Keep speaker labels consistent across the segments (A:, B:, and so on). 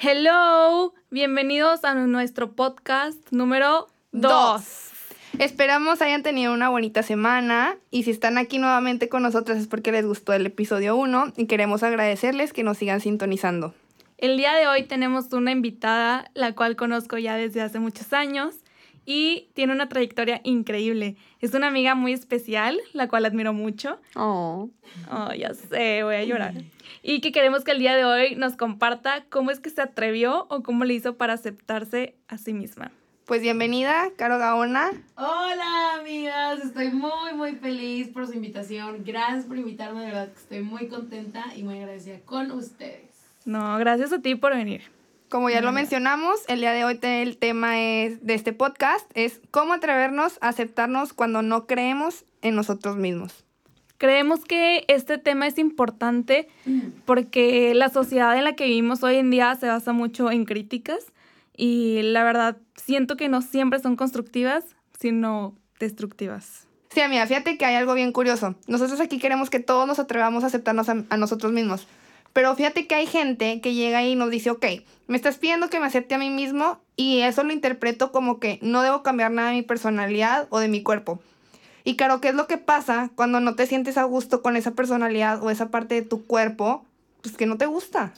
A: Hello, bienvenidos a nuestro podcast número 2.
B: Esperamos hayan tenido una bonita semana y si están aquí nuevamente con nosotros es porque les gustó el episodio 1 y queremos agradecerles que nos sigan sintonizando.
A: El día de hoy tenemos una invitada, la cual conozco ya desde hace muchos años y tiene una trayectoria increíble. Es una amiga muy especial, la cual admiro mucho.
B: Oh.
A: Oh, ya sé, voy a llorar. Y que queremos que el día de hoy nos comparta cómo es que se atrevió o cómo le hizo para aceptarse a sí misma.
B: Pues bienvenida, Caro Gaona.
C: Hola, amigas. Estoy muy, muy feliz por su invitación. Gracias por invitarme, de verdad que estoy muy contenta y muy agradecida con ustedes.
A: No, gracias a ti por venir.
B: Como ya lo mencionamos, el día de hoy el tema es, de este podcast es cómo atrevernos a aceptarnos cuando no creemos en nosotros mismos.
A: Creemos que este tema es importante porque la sociedad en la que vivimos hoy en día se basa mucho en críticas y la verdad siento que no siempre son constructivas, sino destructivas.
B: Sí, amiga, fíjate que hay algo bien curioso. Nosotros aquí queremos que todos nos atrevamos a aceptarnos a nosotros mismos. Pero fíjate que hay gente que llega y nos dice, ok, me estás pidiendo que me acepte a mí mismo y eso lo interpreto como que no debo cambiar nada de mi personalidad o de mi cuerpo. Y claro, ¿qué es lo que pasa cuando no te sientes a gusto con esa personalidad o esa parte de tu cuerpo? Pues que no te gusta.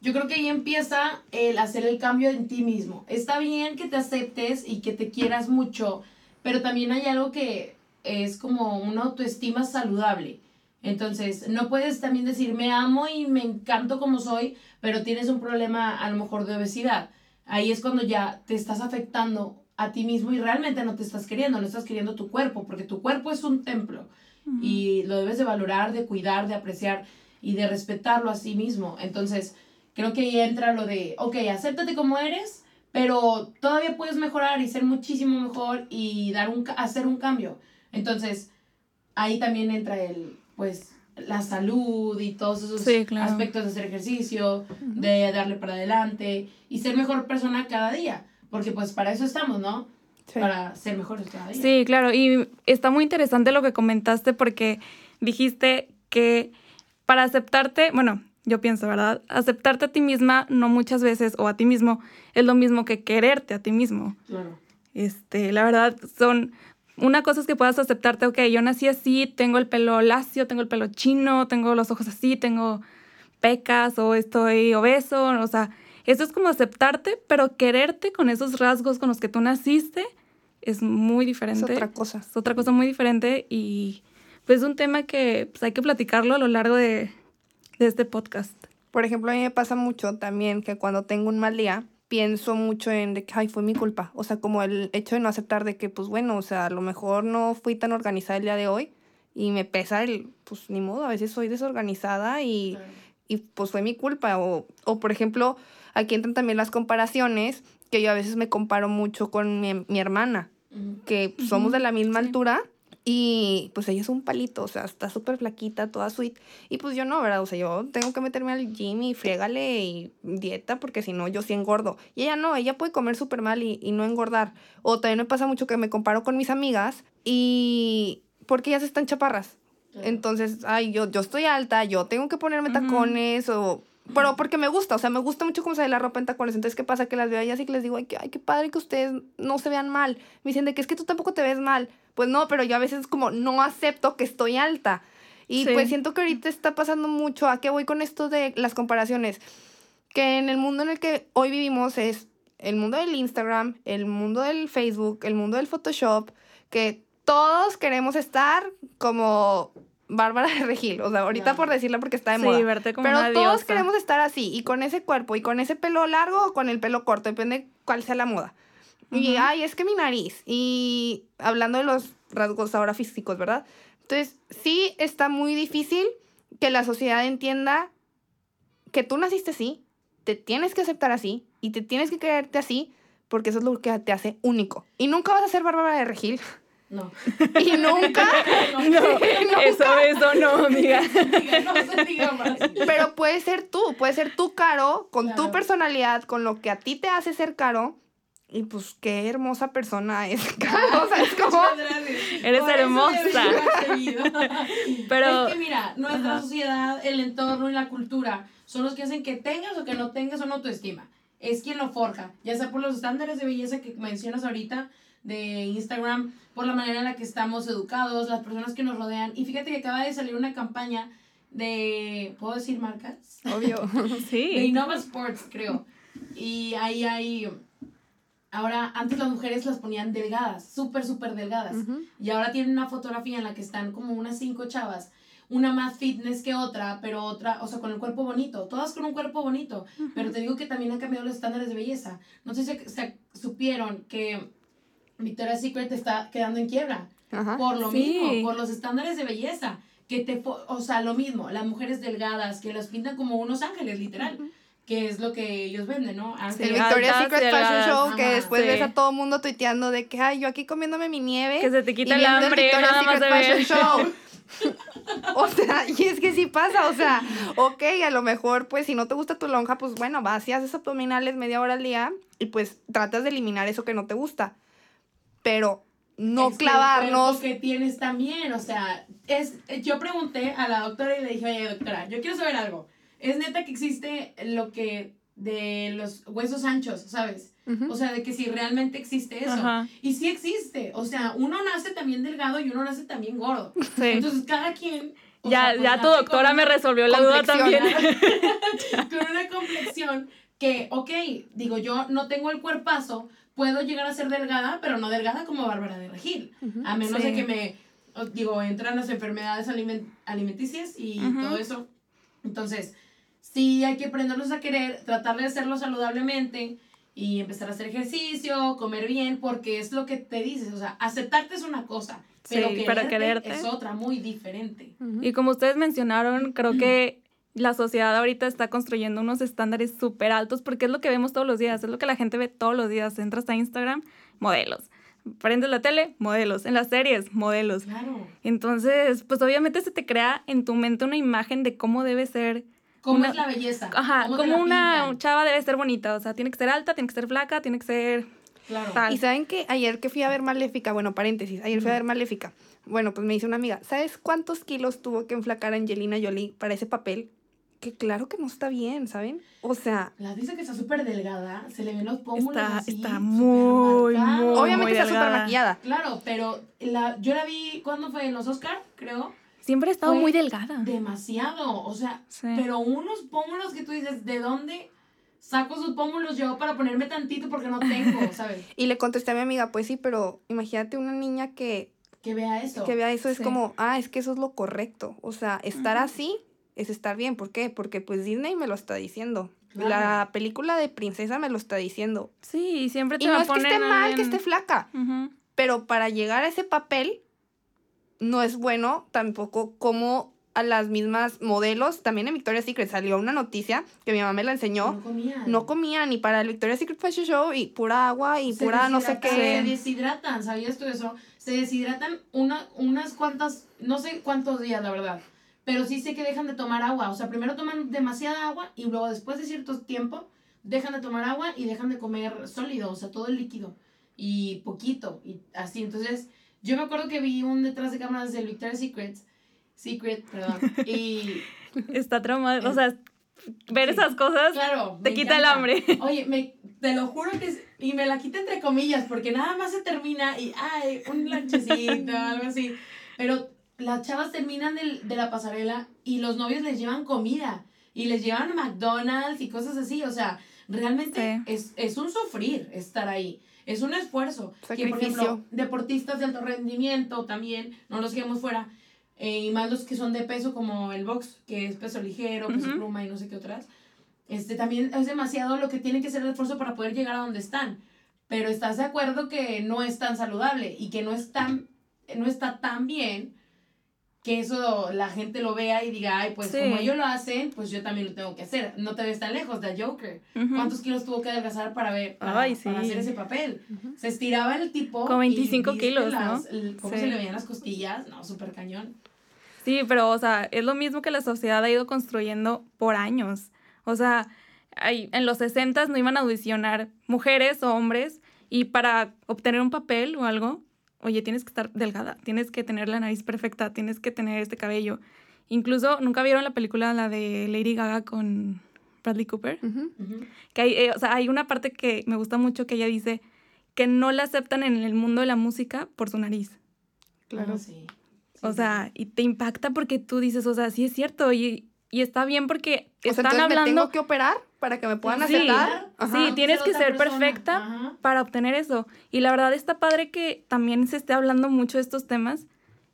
C: Yo creo que ahí empieza el hacer el cambio en ti mismo. Está bien que te aceptes y que te quieras mucho, pero también hay algo que es como una autoestima saludable. Entonces, no puedes también decir, me amo y me encanto como soy, pero tienes un problema a lo mejor de obesidad. Ahí es cuando ya te estás afectando a ti mismo y realmente no te estás queriendo, no estás queriendo tu cuerpo, porque tu cuerpo es un templo y lo debes de valorar, de cuidar, de apreciar y de respetarlo a sí mismo. Entonces, creo que ahí entra lo de, ok, acéptate como eres, pero todavía puedes mejorar y ser muchísimo mejor y dar un, hacer un cambio. Entonces, ahí también entra el pues la salud y todos esos aspectos de hacer ejercicio, de darle para adelante y ser mejor persona cada día, porque pues para eso estamos, ¿no? Para ser mejores cada día.
A: Sí, claro, y está muy interesante lo que comentaste porque dijiste que para aceptarte, bueno, yo pienso, ¿verdad? Aceptarte a ti misma no muchas veces o a ti mismo es lo mismo que quererte a ti mismo.
C: Claro.
A: Este, la verdad son una cosa es que puedas aceptarte, ok, yo nací así, tengo el pelo lacio, tengo el pelo chino, tengo los ojos así, tengo pecas o estoy obeso, o sea, eso es como aceptarte, pero quererte con esos rasgos con los que tú naciste es muy diferente.
B: Es otra cosa.
A: Es otra cosa muy diferente y pues es un tema que pues, hay que platicarlo a lo largo de, de este podcast.
B: Por ejemplo, a mí me pasa mucho también que cuando tengo un mal día, pienso mucho en de que, ay, fue mi culpa. O sea, como el hecho de no aceptar de que, pues bueno, o sea, a lo mejor no fui tan organizada el día de hoy y me pesa el, pues ni modo, a veces soy desorganizada y, y pues fue mi culpa. O, o, por ejemplo, aquí entran también las comparaciones, que yo a veces me comparo mucho con mi, mi hermana, que somos de la misma altura y pues ella es un palito, o sea, está súper flaquita, toda sweet. Y pues yo no, ¿verdad? O sea, yo tengo que meterme al gym y friégale y dieta porque si no, yo sí engordo. Y ella no, ella puede comer súper mal y, y, no engordar. O también me pasa mucho que me comparo con mis amigas y porque ellas están chaparras. Entonces, ay, yo, yo estoy alta, yo tengo que ponerme tacones o... Pero porque me gusta, o sea, me gusta mucho cómo se ve la ropa en tacones. Entonces, ¿qué pasa? Que las veo ellas y que les digo, ay, que, ay, qué padre que ustedes no se vean mal. Me dicen de que es que tú tampoco te ves mal. Pues no, pero yo a veces como no acepto que estoy alta. Y pues siento que ahorita está pasando mucho. ¿A qué voy con esto de las comparaciones? Que en el mundo en el que hoy vivimos es el mundo del Instagram, el mundo del Facebook, el mundo del Photoshop, que todos queremos estar como Bárbara de Regil, o sea, ahorita por decirla porque está de
A: sí,
B: moda.
A: Verte como
B: Pero todos queremos estar así, y con ese cuerpo, y con ese pelo largo o con el pelo corto, depende cuál sea la moda. Y, ay, es que mi nariz. Y hablando de los rasgos ahora físicos, ¿verdad? Entonces, sí está muy difícil que la sociedad entienda que tú naciste así, te tienes que aceptar así y te tienes que creerte así porque eso es lo que te hace único. Y nunca vas a ser Bárbara de Regil.
C: No.
B: Y nunca.
A: No, eso, eso no, amiga.
C: No se diga más.
B: Pero puede ser tú, puede ser tú caro, con tu
C: Claro.
B: personalidad, con lo que a ti te hace ser caro. Y pues qué hermosa persona es caro. O sea, es como.
A: Eres
C: Por
A: hermosa. Pero-
C: Es que mira, nuestra
A: Ajá.
C: sociedad, el entorno y la cultura son los que hacen que tengas o que no tengas una autoestima. Es quien lo forja, ya sea por los estándares de belleza que mencionas ahorita de Instagram, por la manera en la que estamos educados, las personas que nos rodean. Y fíjate que acaba de salir una campaña de, ¿puedo decir marcas?
B: Obvio.
C: de
A: Sí.
C: Innova Sports, creo. Y ahí hay. Ahora, antes las mujeres las ponían delgadas, súper, súper delgadas. Y ahora tienen una fotografía en la que están como unas cinco chavas. Una más fitness que otra, pero otra, o sea, con el cuerpo bonito. Todas con un cuerpo bonito. Pero te digo que también han cambiado los estándares de belleza. No sé si se supieron que Victoria's Secret está quedando en quiebra
B: Ajá.
C: por lo
A: Sí.
C: mismo, por los estándares de belleza. Que te, o sea, lo mismo, las mujeres delgadas que las pintan como unos ángeles, literal. Que es lo que ellos venden, ¿no?
B: El
C: Ángeles.
B: Victoria's Secret Fashion. Show, que después
A: sí.
B: ves a todo mundo tuiteando de que, ay, yo aquí comiéndome mi nieve.
A: Que se te quita
B: y
A: el
B: viendo
A: hambre,
B: Victoria's
A: nada más
B: Secret
A: de ver.
B: Fashion Show. O sea, y es que sí pasa, o sea, ok, a lo mejor, pues, si no te gusta tu lonja, pues, bueno, vas y haces abdominales media hora al día y, pues, tratas de eliminar eso que no te gusta. Pero no clavarnos.
C: que tienes también, o sea, es, yo pregunté a la doctora y le dije, oye, doctora, yo quiero saber algo. Es neta que existe lo que de los huesos anchos, ¿sabes? O sea, de que si realmente existe eso.
A: Ajá.
C: Y sí existe. O sea, uno nace también delgado y uno nace también gordo.
A: Sí.
C: Entonces, cada quien... o
A: Ya,
C: sea, pues,
A: ya tu doctora me resolvió la duda también.
C: con una complexión que, ok, digo, yo no tengo el cuerpazo, puedo llegar a ser delgada, pero no delgada como Bárbara de Regil.
B: Ujú.
C: A menos
A: Sí.
C: de que me, digo, entran las enfermedades aliment- alimenticias y
A: Ujú.
C: todo eso. Entonces, sí hay que aprenderlos a querer, tratar de hacerlo saludablemente y empezar a hacer ejercicio, comer bien, porque es lo que te dices, o sea, aceptarte es una cosa, pero,
A: Sí,
C: quererte
A: pero quererte.
C: es otra, muy diferente.
B: Ujú.
A: Y como ustedes mencionaron, creo que la sociedad ahorita está construyendo unos estándares súper altos porque es lo que vemos todos los días, es lo que la gente ve todos los días. Entras a Instagram, modelos. Prendes la tele, modelos. En las series, modelos.
C: Claro.
A: Entonces, pues obviamente se te crea en tu mente una imagen de cómo debe ser.
C: ¿Cómo
A: Una-
C: es la belleza?
A: Ajá,
C: ¿Cómo la
A: una
C: pintan?
A: chava debe ser bonita. O sea, tiene que ser alta, tiene que ser flaca, tiene que ser
C: Claro.
A: tal.
B: Y saben que ayer que fui a ver Maléfica, bueno, paréntesis, ayer fui a ver Maléfica. Bueno, pues me dice una amiga, ¿sabes cuántos kilos tuvo que enflacar Angelina Jolie para ese papel? Que claro que no está bien, ¿saben? O sea,
C: La dice que está súper delgada, se le ven los pómulos
A: Está-
C: así,
A: está
C: súper
A: muy,
B: obviamente está súper maquillada.
C: Claro, pero la, yo la vi, ¿cuándo fue? En los Oscar, creo.
A: Siempre ha estado
C: Fue
A: muy delgada.
C: Demasiado, o sea,
A: Sí.
C: pero unos pómulos que tú dices, ¿de dónde saco sus pómulos yo para ponerme tantito porque no tengo, ¿sabes?
B: Y le contesté a mi amiga, pues sí, pero imagínate una niña que,
C: Que vea eso.
B: que vea eso, es como, ah, es que eso es lo correcto. O sea, estar así es estar bien. ¿Por qué? Porque pues Disney me lo está diciendo.
C: Claro.
B: La película de princesa me lo está diciendo.
A: Sí, siempre te
B: Y
A: va
B: no
A: a
B: es que esté mal, que esté flaca. Pero para llegar a ese papel no es bueno tampoco como a las mismas modelos. También en Victoria's Secret salió una noticia que mi mamá me la enseñó.
C: No comían.
B: No comía ni para el Victoria's Secret Fashion Show y pura agua y
C: Se
B: pura no sé
C: deshidratan, Se
B: qué.
C: deshidratan, ¿sabías tú eso? Se deshidratan una, unas cuantas, no sé cuántos días, la verdad. Pero sí sé que dejan de tomar agua. O sea, primero toman demasiada agua y luego después de cierto tiempo dejan de tomar agua y dejan de comer sólido, o sea, todo el líquido. Y poquito, y así. Entonces, yo me acuerdo que vi un detrás de cámaras del Victoria's Secret. Secret, perdón. Y
A: Está traumado. O sea, ver
C: Sí.
A: esas cosas
C: claro.
A: te quita el hambre.
C: Oye, me, te lo juro que es- y me la quita entre comillas, porque nada más se termina y ay, un lanchecito, algo así. Pero las chavas terminan del- de la pasarela y los novios les llevan comida y les llevan McDonald's y cosas así. O sea, realmente
A: Sí.
C: es, es un sufrir estar ahí. Es un esfuerzo. Que, por ejemplo, deportistas de alto rendimiento también, no los quedemos fuera. eh, y más los que son de peso como el box, que es peso ligero, peso pluma y no sé qué otras este, también es demasiado lo que tiene que ser el esfuerzo para poder llegar a donde están. Pero estás de acuerdo que no es tan saludable y que no, es tan, no está tan bien que eso la gente lo vea y diga, ay, pues
A: Sí.
C: como ellos lo hacen, pues yo también lo tengo que hacer. No te ves tan lejos de Joker.
A: Ujú.
C: ¿Cuántos kilos tuvo que adelgazar para, ver, para,
A: Ay,
C: para
A: sí.
C: hacer ese papel? Se estiraba el tipo. Y
A: 25
C: viste
A: kilos, ¿no?
C: las- el- cómo
A: Sí.
C: se le veían las costillas. No, súper cañón.
A: Sí, pero, o sea, es lo mismo que la sociedad ha ido construyendo por años. O sea, hay- en los 60 no iban a audicionar mujeres o hombres y para obtener un papel o algo, oye, tienes que estar delgada, tienes que tener la nariz perfecta, tienes que tener este cabello. Incluso, ¿nunca vieron la película, la de Lady Gaga con Bradley Cooper?
B: Ujú.
C: Ujú.
A: Que hay, eh, o sea, hay una parte que me gusta mucho que ella dice que no la aceptan en el mundo de la música por su nariz.
B: Claro.
C: Ah, sí.
A: O
C: Sí,
A: sea, y te impacta porque tú dices, o sea, sí es cierto y, y está bien porque
B: O sea,
A: están
B: me
A: hablando...
B: tengo que operar para que me puedan
A: Sí,
B: aceptar.
A: sí,
B: Ajá.
A: tienes que ser
C: persona.
A: perfecta
C: Ajá.
A: para obtener eso. Y la verdad está padre que también se esté hablando mucho de estos temas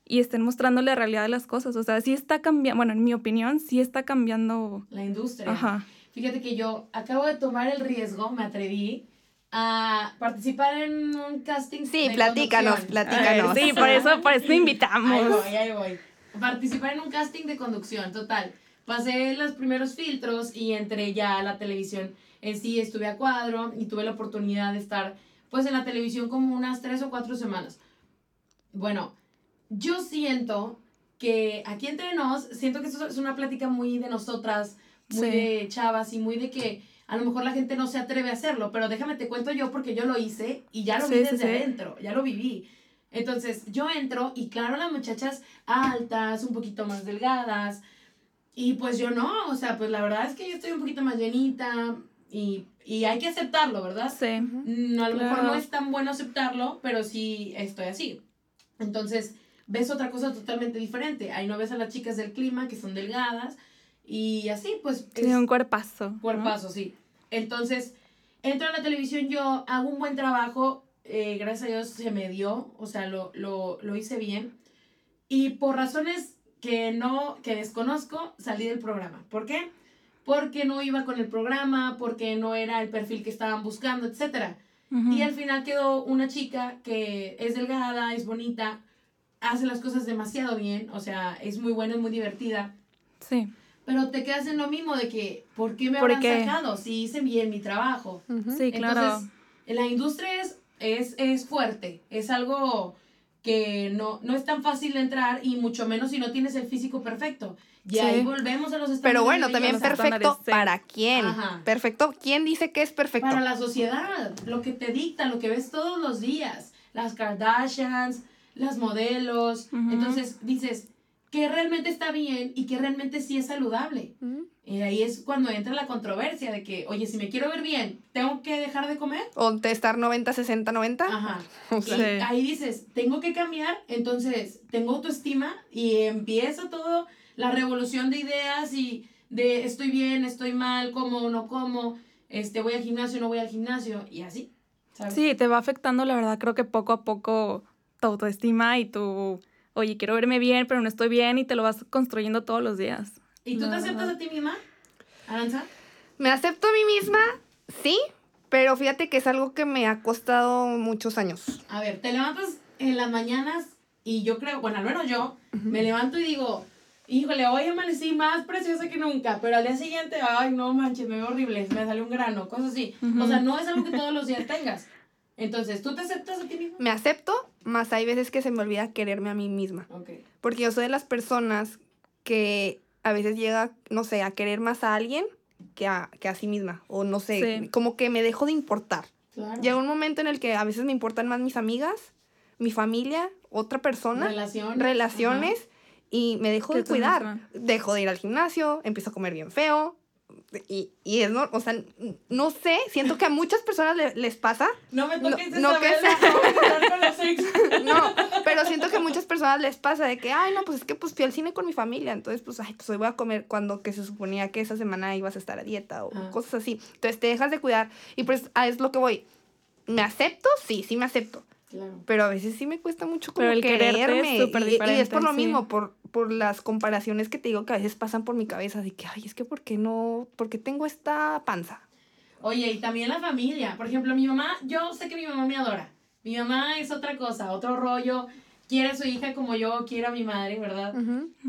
A: y estén mostrando la realidad de las cosas. O sea, sí está cambiando, bueno, en mi opinión, sí está cambiando.
C: La industria.
A: Ajá.
C: Fíjate que yo acabo de tomar el riesgo, me atreví a participar en un casting.
B: Sí,
C: de
B: platícanos,
C: conducción.
A: A ver,
B: platícanos.
A: sí, por eso, por eso te invitamos.
C: Ahí voy, ahí voy. Participar en un casting de conducción, total. Pasé los primeros filtros y entré ya a la televisión. En sí estuve a cuadro y tuve la oportunidad de estar pues en la televisión como unas tres o cuatro semanas. Bueno, yo siento que aquí entre nos, siento que esto es una plática muy de nosotras, muy
A: Sí.
C: de chavas y muy de que a lo mejor la gente no se atreve a hacerlo, pero déjame te cuento yo porque yo lo hice y ya lo
A: Sí,
C: vi desde
A: sí.
C: adentro, ya lo viví. Entonces yo entro y claro, las muchachas altas, un poquito más delgadas, y pues yo no, o sea, pues la verdad es que yo estoy un poquito más llenita y, y hay que aceptarlo, ¿verdad?
A: Sí.
C: Mm, a lo mejor no es tan bueno aceptarlo, pero sí estoy así. Entonces, ves otra cosa totalmente diferente. Ahí no ves a las chicas del clima que son delgadas y así, pues
A: Sí, un cuerpazo. ¿no?
C: cuerpazo, sí. Entonces, entro a la televisión, yo hago un buen trabajo, eh, gracias a Dios se me dio, o sea, lo, lo, lo hice bien. Y por razones que no, que desconozco, salí del programa. ¿Por qué? Porque no iba con el programa, porque no era el perfil que estaban buscando.
A: Ujú.
C: Y al final quedó una chica que es delgada, es bonita, hace las cosas demasiado bien, o sea, es muy buena, es muy divertida.
A: Sí.
C: Pero te quedas en lo mismo de que, ¿por qué me
A: ¿Por
C: habrán
A: qué?
C: sacado si hice bien mi trabajo?
B: Ujú.
A: Sí, claro.
C: Entonces, la industria es, es, es fuerte, es algo que no, no es tan fácil de entrar y mucho menos si no tienes el físico perfecto. Y
A: Sí.
C: ahí volvemos a los estándares
B: Pero bueno, también perfecto para quién.
C: Ajá.
B: Perfecto. ¿Quién dice que es perfecto?
C: Para la sociedad, lo que te dicta, lo que ves todos los días, las Kardashians, las modelos. Entonces dices que realmente está bien y que realmente sí es saludable. Y ahí es cuando entra la controversia de que, oye, si me quiero ver bien, ¿tengo que dejar de comer?
B: O de estar 90, 60, 90.
C: Ajá.
B: O
C: Y
B: sea,
C: ahí dices, tengo que cambiar, entonces tengo autoestima y empieza todo la revolución de ideas y de estoy bien, estoy mal, como o no como, este, voy al gimnasio, no voy al gimnasio y así. ¿sabes?
A: Sí, te va afectando, la verdad, creo que poco a poco tu autoestima y tu, oye, quiero verme bien, pero no estoy bien y te lo vas construyendo todos los días.
C: ¿Y tú
A: La
C: te aceptas a ti misma, Aranza?
B: Me acepto a mí misma, sí, pero fíjate que es algo que me ha costado muchos años.
C: A ver, te levantas en las mañanas y yo creo, bueno, al menos yo, me levanto y digo, híjole, hoy amanecí más preciosa que nunca, pero al día siguiente, ay, no manches, me veo horrible, me salió un grano, cosas así. O
A: Ujú.
C: sea, no es algo que todos los días tengas. Entonces, ¿tú te aceptas a ti misma?
B: Me acepto, más hay veces que se me olvida quererme a mí misma.
C: Ok.
B: Porque yo soy de las personas que a veces llega, no sé, a querer más a alguien que a, que a sí misma. O no sé,
A: Sí.
B: como que me dejo de importar.
C: Claro.
B: Llega un momento en el que a veces me importan más mis amigas, mi familia, otra persona,
C: Relaciones.
B: relaciones, y me dejo de cuidar.
A: misma.
B: Dejo de ir al gimnasio, empiezo a comer bien feo. Y, y es, no, o sea, no sé, siento que a muchas personas le- les pasa,
C: No me toques
B: No- no que
C: vela,
B: sea-
C: no
B: pero siento que a muchas personas les pasa de que, ay, no, pues es que pues fui al cine con mi familia, entonces pues, ay, pues hoy voy a comer cuando que se suponía que esa semana ibas a estar a dieta o
C: Ah.
B: cosas así. Entonces te dejas de cuidar y pues a es lo que voy. ¿Me acepto? Sí, sí me acepto.
C: Claro.
B: Pero a veces sí me cuesta mucho como
A: Pero el quererte es
B: quererme.
A: súper
B: y, y es por lo
A: sí.
B: mismo, por, por las comparaciones que te digo que a veces pasan por mi cabeza de que, ay, es que ¿por qué no? ¿Por qué tengo esta panza?
C: Oye, y también la familia. Por ejemplo, mi mamá, yo sé que mi mamá me adora. Mi mamá es otra cosa, otro rollo. quiere a su hija como yo quiero a mi madre, ¿verdad?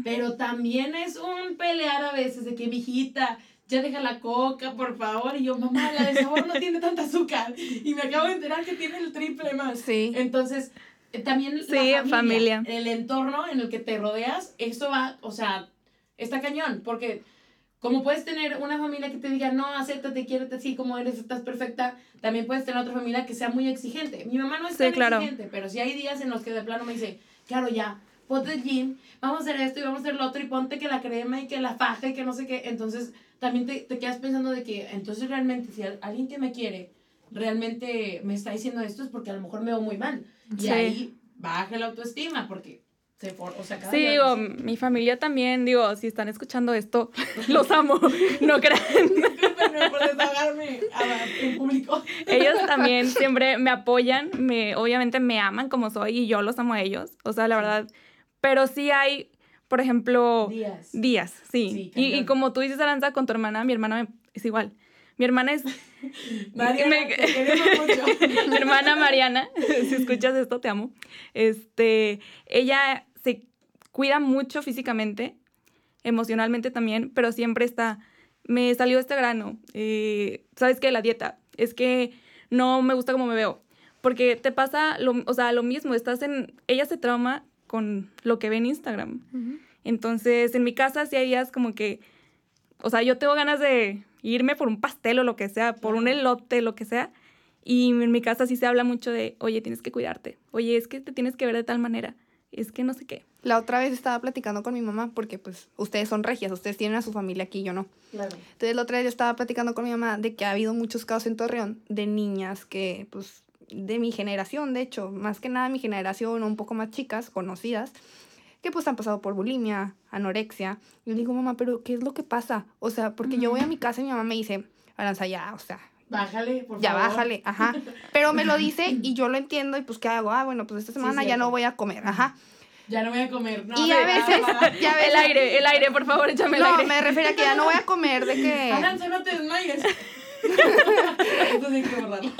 C: Pero también es un pelear a veces de que mi hijita, ya deja la coca, por favor. Y yo, mamá, la de sabor no tiene tanta azúcar. Y me acabo de enterar que tiene el triple más.
B: Sí.
C: Entonces, eh, también
A: Sí,
C: la
A: familia.
C: el entorno en el que te rodeas, eso va, o sea, está cañón, porque como puedes tener una familia que te diga, no, acéptate, quiérete así como eres, estás perfecta, también puedes tener otra familia que sea muy exigente. Mi mamá no es
A: Sí,
C: tan
A: claro.
C: exigente, pero sí hay días en los que de plano me dice, claro, ya, ponte el gym, vamos a hacer esto y vamos a hacer lo otro y ponte que la crema y que la faja y que no sé qué. Entonces, también te, te quedas pensando de que, entonces realmente, si al- alguien que me quiere realmente me está diciendo esto es porque a lo mejor me veo muy mal. Y
A: Sí.
C: ahí baja la autoestima porque se for, o sea, cada
A: Sí, digo, mi familia también, digo, si están escuchando esto, los amo, no crean.
C: Por desahogarme en público.
A: Ellos también siempre me apoyan, me, obviamente me aman como soy y yo los amo a ellos, o sea, la verdad, pero sí hay, por ejemplo,
C: Días.
A: días, sí.
C: Sí,
A: y, y como tú dices, Aranza, con tu hermana, mi hermana me- es igual. Mi hermana es
C: Mariana,
A: me-
C: te mucho.
A: mi hermana Mariana, si escuchas esto, te amo. Este, ella se cuida mucho físicamente, emocionalmente también, pero siempre está, me salió este grano, eh, ¿sabes qué? La dieta, es que no me gusta cómo me veo, porque te pasa, lo, o sea, lo mismo, estás en, ella se trauma con lo que ve en Instagram. Entonces, en mi casa sí hay días como que, o sea, yo tengo ganas de irme por un pastel o lo que sea, por un elote, lo que sea. Y en mi casa sí se habla mucho de, oye, tienes que cuidarte. Oye, es que te tienes que ver de tal manera. Es que no sé qué.
B: La otra vez estaba platicando con mi mamá porque pues ustedes son regias, ustedes tienen a su familia aquí, yo no.
C: Claro.
B: Entonces la otra vez yo estaba platicando con mi mamá de que ha habido muchos casos en Torreón de niñas que pues de mi generación, de hecho, más que nada mi generación o un poco más chicas, conocidas, que pues han pasado por bulimia, anorexia. Yo digo, mamá, pero ¿qué es lo que pasa? O sea, porque yo voy a mi casa y mi mamá me dice, Aranza, ya, o sea,
C: Bájale, por
B: ya
C: favor.
B: bájale, ajá. Pero me lo dice y yo lo entiendo y pues ¿qué hago? Ah, bueno, pues esta semana ya no voy a comer, ajá.
C: Ya no voy a comer. No,
B: Y a veces, ya a veces,
A: El aire, el aire, por favor, échame el
B: no,
A: aire.
B: me refiero a que ya no voy a comer de que...
C: Aranza, no te desmayes. Sí hay que borrarlo.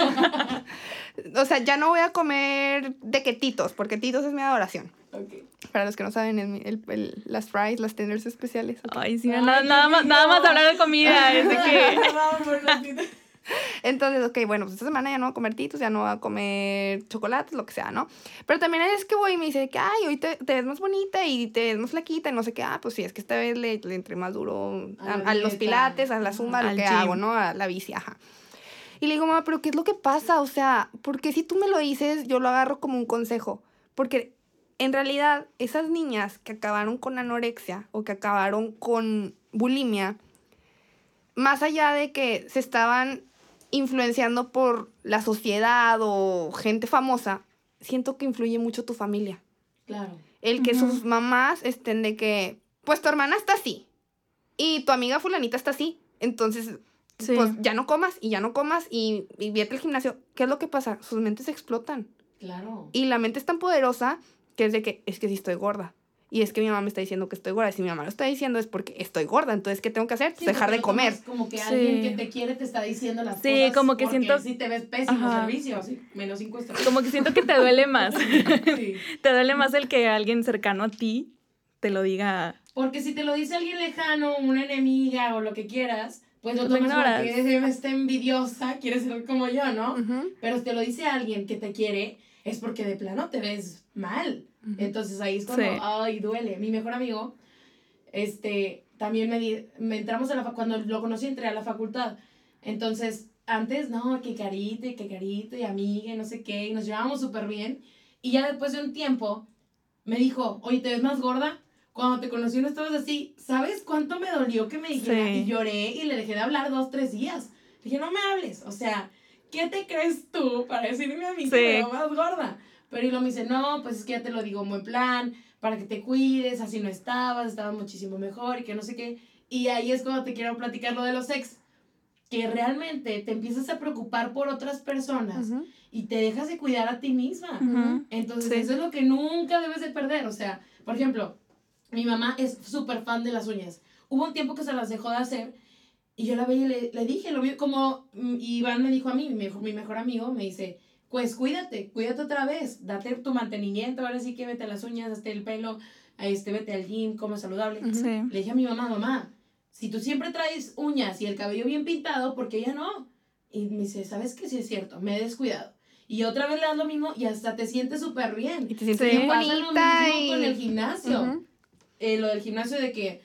B: O sea, ya no voy a comer de que titos, porque titos es mi adoración.
C: Ok.
B: Para los que no saben, es mi- el- el- las fries, las tenders especiales.
A: Ay, sí,
C: Ay,
A: nada, nada más, nada más hablar de comida. Es de que...
B: Entonces, ok, bueno, pues esta semana ya no voy a comer titos, ya no voy a comer chocolates, lo que sea, ¿no? Pero también es que voy y me dice que, ay, hoy te, te ves más bonita y te ves más flaquita y no sé qué. Ah, pues sí, es que esta vez le, le entré más duro a,
C: A la
B: a los pilates, a la zumba, lo
A: Al
B: que
A: gym.
B: hago, ¿no? A la bici, ajá. Y le digo, mamá, pero ¿qué es lo que pasa? O sea, porque si tú me lo dices, yo lo agarro como un consejo. Porque en realidad, esas niñas que acabaron con anorexia o que acabaron con bulimia, más allá de que se estaban influenciando por la sociedad o gente famosa, siento que influye mucho tu familia.
C: Claro.
B: El que sus mamás estén de que, pues tu hermana está así y tu amiga fulanita está así. Entonces,
A: Sí.
B: pues ya no comas y ya no comas y, y vete al gimnasio. ¿Qué es lo que pasa? Sus mentes explotan.
C: Claro.
B: Y la mente es tan poderosa que es de que, es que sí estoy gorda. Y es que mi mamá me está diciendo que estoy gorda. Y si mi mamá lo está diciendo es porque estoy gorda. Entonces, ¿qué tengo que hacer?
C: Sí,
B: Dejar de comer.
C: tomas Como que
A: Sí.
C: alguien que te quiere te está diciendo las
A: Sí,
C: cosas.
A: como que siento-
C: Si te ves pésimo
A: Ajá.
C: servicio, sí, menos cinco estrellas.
A: Como que siento que te duele más.
C: Sí.
A: te duele más el que alguien cercano a ti te lo diga.
C: Porque si te lo dice alguien lejano, una enemiga o lo que quieras, pues lo
A: Lo
C: tomas como
A: ignoras.
C: que está envidiosa, quiere ser como yo, ¿no?
B: Ujú.
C: Pero si te lo dice alguien que te quiere, es porque de plano te ves mal. Entonces ahí es cuando,
A: Sí.
C: ay, duele. Mi mejor amigo, este, también me, di- me entramos a la, cuando lo conocí entré a la facultad. Entonces, antes, no, que carita, y que carita, y amiga, y no sé qué, y nos llevábamos súper bien. Y ya después de un tiempo, me dijo, oye, ¿te ves más gorda? Cuando te conocí no estabas así. ¿Sabes cuánto me dolió que me dijera?
A: Sí.
C: Y lloré y le dejé de hablar dos, tres días. Le dije, no me hables. O sea, ¿qué te crees tú para decirme a mí
A: Sí.
C: que me más gorda? Pero y lo me dice, no, pues es que ya te lo digo en buen plan, para que te cuides, así no estabas, estabas muchísimo mejor y que no sé qué. Y ahí es cuando te quiero platicar lo de los ex. Que realmente te empiezas a preocupar por otras personas
B: Ujú.
C: y te dejas de cuidar a ti misma.
A: Ujú.
C: Entonces,
A: Sí.
C: eso es lo que nunca debes de perder. O sea, por ejemplo, mi mamá es súper fan de las uñas. Hubo un tiempo que se las dejó de hacer y yo la veía y le, le dije, lo vi como mm, Iván me dijo a mí, mi mejor, mi mejor amigo, me dice, pues cuídate, cuídate otra vez, date tu mantenimiento, ahora sí que vete las uñas, hazte el pelo, este, vete al gym, come saludable.
A: Sí.
C: Le dije a mi mamá, mamá, si tú siempre traes uñas y el cabello bien pintado, ¿por qué ella no? Y me dice, ¿sabes qué? Sí es cierto, me he descuidado. Y otra vez le das lo mismo y hasta te sientes súper bien.
B: Y te sientes bien
C: Pasa lo mismo
B: y...
C: con el gimnasio.
B: Ujú.
C: Eh, lo del gimnasio de que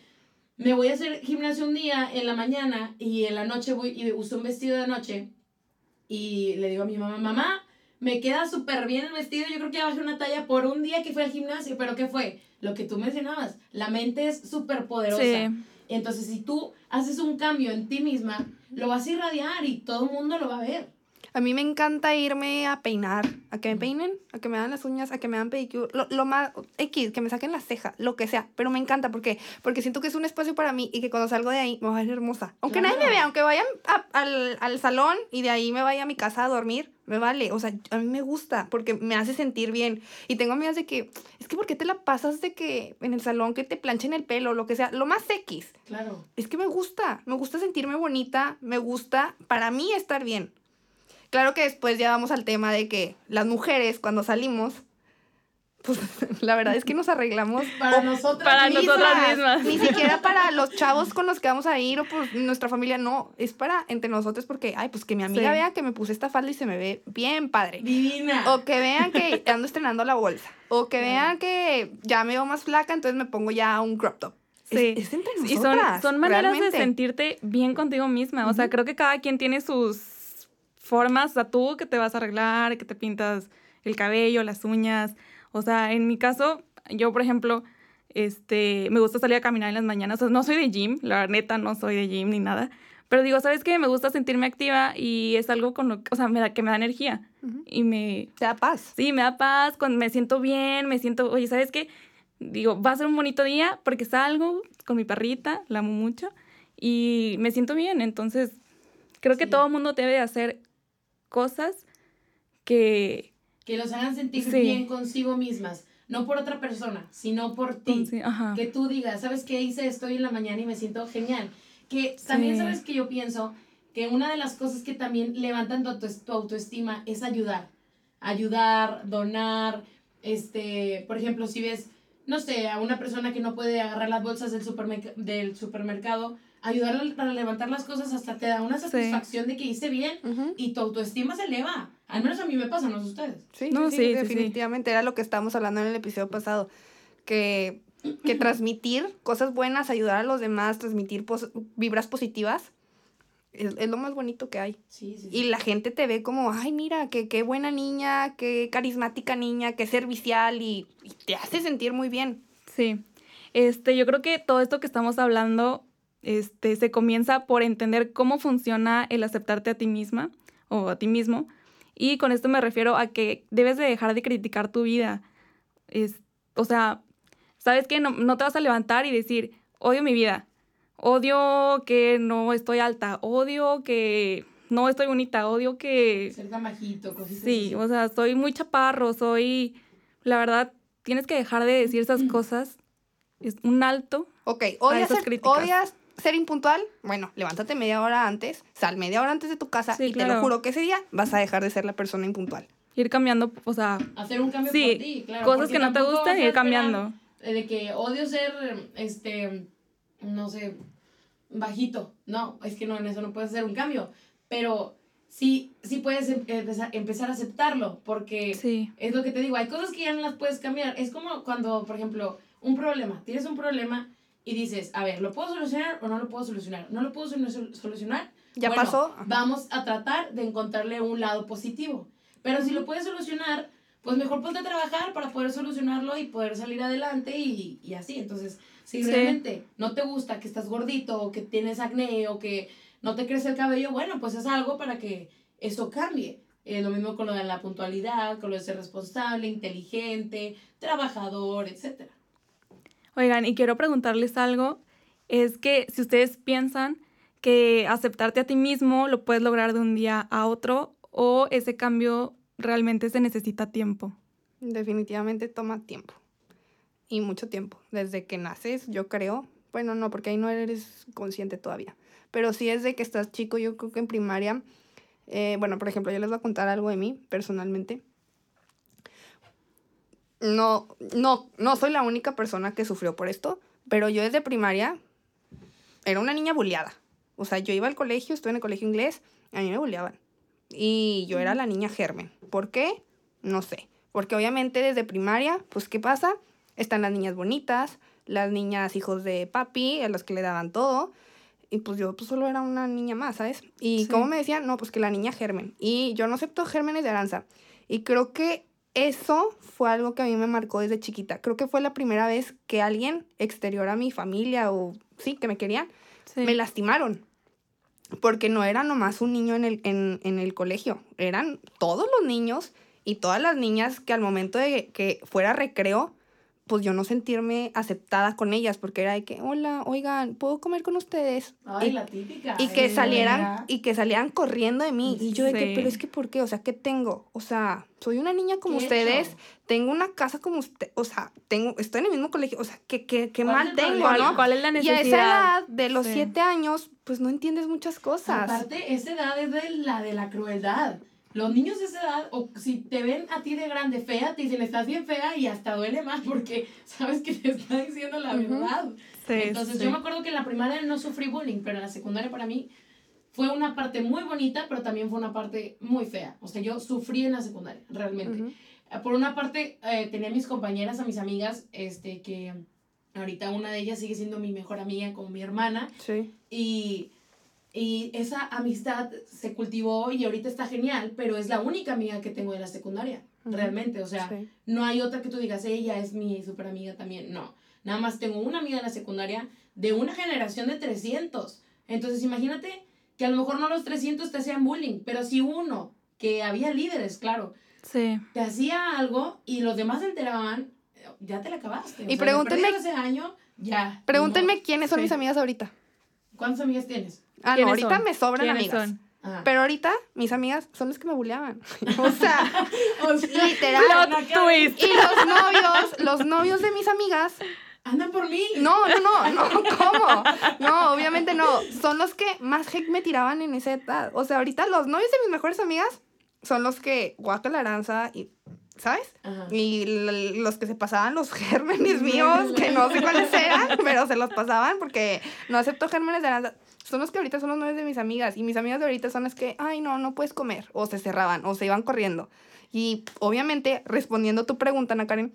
C: me voy a hacer gimnasio un día en la mañana y en la noche voy y uso un vestido de noche y le digo a mi mamá, mamá, me queda súper bien el vestido, yo creo que ya bajé una talla por un día que fue al gimnasio, pero ¿qué fue? Lo que tú mencionabas, la mente es súper poderosa.
A: Sí.
C: Entonces, si tú haces un cambio en ti misma, lo vas a irradiar y todo el mundo lo va a ver.
B: A mí me encanta irme a peinar, a que me peinen, a que me hagan las uñas, a que me hagan pedicure, lo, lo más X, que me saquen la ceja, lo que sea, pero me encanta porque porque siento que es un espacio para mí y que cuando salgo de ahí me voy a ver hermosa. Aunque
C: Claro.
B: nadie me vea, aunque vaya a- al, al salón y de ahí me vaya a mi casa a dormir, me vale, o sea, a mí me gusta porque me hace sentir bien y tengo amigas de que es que ¿por qué te la pasas de que en el salón que te planchen el pelo, lo que sea, lo más X?
C: Claro.
B: Es que me gusta, me gusta sentirme bonita, me gusta para mí estar bien. Claro que después ya vamos al tema de que las mujeres cuando salimos, pues la verdad es que nos arreglamos
C: Para nosotras
A: para
C: mismas.
A: nosotras mismas.
B: Ni siquiera para los chavos con los que vamos a ir o por nuestra familia, no, es para entre nosotros porque, ay, pues que mi amiga
A: Sí.
B: vea que me puse esta falda y se me ve bien padre.
C: Divina.
B: O que vean que ando estrenando la bolsa. O que vean que ya me veo más flaca, entonces me pongo ya un crop top. Es-
A: Sí.
B: Es, entre
A: Y son, maneras
B: realmente.
A: de sentirte bien contigo misma. O sea, creo que cada quien tiene sus formas. O sea, tú que te vas a arreglar, que te pintas el cabello, las uñas. O sea, en mi caso, yo, por ejemplo, este, me gusta salir a caminar en las mañanas. O sea, no soy de gym, la neta, no soy de gym ni nada. Pero digo, ¿sabes qué? Me gusta sentirme activa y es algo con lo que, o sea, me da, que me da energía. Y me,
B: Te da paz.
A: Sí, me da paz, cuando me siento bien, me siento, oye, ¿sabes qué? Digo, va a ser un bonito día porque salgo con mi perrita, la amo mucho, y me siento bien. Entonces, creo que todo el mundo debe de hacer cosas que...
C: Que los hagan sentir
A: Sí.
C: bien consigo mismas. No por otra persona, sino por ti.
A: Sí.
C: Que tú digas, ¿sabes qué? Hice esto hoy en la mañana y me siento genial. Que también,
A: Sí.
C: ¿sabes que Yo pienso que una de las cosas que también levantan tu autoestima es ayudar. Ayudar, donar, este, por ejemplo, si ves, no sé, a una persona que no puede agarrar las bolsas del, supermerc- del supermercado, ayudarle para levantar las cosas hasta te da una satisfacción de que hice bien y tu autoestima se eleva. Al menos a mí me pasa, no sé ustedes.
B: Sí,
A: No,
B: sí,
A: sí,
B: sí,
A: sí, sí.
B: definitivamente era lo que estábamos hablando en el episodio pasado, que, que transmitir cosas buenas, ayudar a los demás, transmitir pos- vibras positivas, es, es lo más bonito que hay.
C: Sí, sí, sí.
B: Y la gente te ve como, ay, mira, qué, qué buena niña, qué carismática niña, qué servicial y, y te hace sentir muy bien.
A: Sí. Este, yo creo que todo esto que estamos hablando, este, se comienza por entender cómo funciona el aceptarte a ti misma o a ti mismo. Y con esto me refiero a que debes de dejar de criticar tu vida. Es, o sea, sabes que no, no te vas a levantar y decir, odio mi vida, odio que no estoy alta, odio que no estoy bonita, odio que
C: Ser tan bajito, cositas
A: Sí, o sea, soy muy chaparro, soy, la verdad, tienes que dejar de decir esas cosas. Es un alto.
B: Ok, ¿odias
A: esas
B: ser,
A: críticas.
B: odias ser impuntual? Bueno, levántate media hora antes, sal media hora antes de tu casa
A: Sí,
B: y te lo
A: claro.
B: juro que ese día vas a dejar de ser la persona impuntual.
A: Ir cambiando, o sea,
C: Hacer un cambio
A: Sí,
C: por ti, claro.
A: cosas que no te gustan, ir cambiando.
C: eh, De que odio ser, este, no sé, bajito. No, es que no, en eso no puedes hacer un cambio. Pero sí, sí puedes em- empezar, empezar a aceptarlo, porque
A: sí,
C: es lo que te digo, hay cosas que ya no las puedes cambiar. Es como cuando, por ejemplo, un problema, tienes un problema y dices, a ver, ¿lo puedo solucionar o no lo puedo solucionar? ¿No lo puedo solu- solucionar?
B: Ya
C: Bueno,
B: pasó. Ajá.
C: Vamos a tratar de encontrarle un lado positivo. Pero si lo puedes solucionar, pues mejor ponte a trabajar para poder solucionarlo y poder salir adelante y, y así. Entonces, si
A: Sí.
C: realmente no te gusta que estás gordito o que tienes acné o que no te crece el cabello, bueno, pues es algo para que eso cambie. Eh, lo mismo con lo de la puntualidad, con lo de ser responsable, inteligente, trabajador, etc.
A: Oigan, y quiero preguntarles algo. Es que si ustedes piensan que aceptarte a ti mismo lo puedes lograr de un día a otro o ese cambio realmente se necesita tiempo.
B: Definitivamente toma tiempo. Y mucho tiempo. Desde que naces, yo creo. Bueno, no, porque ahí no eres consciente todavía. Pero sí es de que estás chico, yo creo que en primaria Eh, bueno, por ejemplo, yo les voy a contar algo de mí personalmente. No, no, no soy la única persona que sufrió por esto, pero yo desde primaria era una niña bulleada. O sea, yo iba al colegio, estuve en el colegio inglés, a mí me bulleaban. Y yo era la niña germen. ¿Por qué? No sé. Porque obviamente desde primaria, pues ¿qué pasa? Están las niñas bonitas, las niñas hijos de papi, a los que le daban todo. Y pues yo pues solo era una niña más, ¿sabes? Y como me decían, no, pues que la niña germen. Y yo no acepto gérmenes de Aranza. Y creo que eso fue algo que a mí me marcó desde chiquita. Creo que fue la primera vez que alguien exterior a mi familia o sí, que me querían, me lastimaron. Porque no era nomás un niño en el, en, en el colegio, eran todos los niños y todas las niñas que al momento de que fuera recreo, pues yo no sentirme aceptada con ellas, porque era de que, hola, oigan, ¿puedo comer con ustedes?
C: Ay,
B: y,
C: la típica.
B: Y que
C: eh,
B: salieran, y que salieran corriendo de mí. Y yo de que, pero es que, ¿por qué? O sea, ¿qué tengo? O sea, soy una niña como
C: ¿Qué he
B: ustedes,
C: hecho?
B: tengo una casa como usted, o sea, tengo, estoy en el mismo colegio, o sea, ¿qué, qué, qué
C: ¿Cuál
B: mal tengo, no?
A: ¿Cuál es la
B: Y a esa
A: necesidad?
B: edad, de los
A: Sí.
B: siete años, pues no entiendes muchas cosas.
C: Aparte, esa edad es de la de la crueldad. Los niños de esa edad, o si te ven a ti de grande fea, te dicen, estás bien fea y hasta duele más porque sabes que te está diciendo la verdad.
A: Sí,
C: Entonces,
A: sí.
C: yo me acuerdo que en la primaria no sufrí bullying, pero en la secundaria para mí fue una parte muy bonita, pero también fue una parte muy fea. O sea, yo sufrí en la secundaria, realmente. Eh, Por una parte, eh, tenía a mis compañeras, a mis amigas, este, que ahorita una de ellas sigue siendo mi mejor amiga como mi hermana.
B: Sí.
C: Y, y esa amistad se cultivó y ahorita está genial, pero es la única amiga que tengo de la secundaria,
B: Ujú.
C: realmente. O sea,
B: Sí.
C: no hay otra que tú digas, ella es mi super amiga también. No, nada más tengo una amiga de la secundaria de una generación de 300. Entonces imagínate que a lo mejor no los 300 te hacían bullying, pero si uno, que había líderes, claro,
A: Sí.
C: te hacía algo y los demás se enteraban, ya te la acabaste. O
B: Y
C: sea, de
B: pregúntenme-
C: ese año, ya.
B: Pregúntenme
C: ni
B: quiénes son
A: Sí.
B: mis amigas ahorita.
C: ¿Cuántas amigas tienes?
B: Ah, no,
A: ¿Quiénes
B: ahorita
A: son?
B: me sobran
A: ¿Quiénes
B: amigas.
A: son?
C: Ah.
B: Pero ahorita mis amigas son las que me bulleaban. O sea,
C: O sea,
B: literal.
A: Plot twist.
B: Y los novios, los novios de mis amigas,
C: Andan por mí.
B: no, no, no, no, ¿cómo? No, obviamente no. Son los que más hate me tiraban en esa edad. O sea, ahorita los novios de mis mejores amigas son los que guaca la aranza y, ¿sabes?
C: Ajá.
B: Y los que se pasaban los gérmenes míos, que no sé cuáles eran, pero se los pasaban porque no acepto gérmenes de aranza. Son los que ahorita son los novios de mis amigas. Y mis amigas de ahorita son las que, ay, no, no puedes comer. O se cerraban, o se iban corriendo. Y obviamente, respondiendo a tu pregunta, Ana Karen,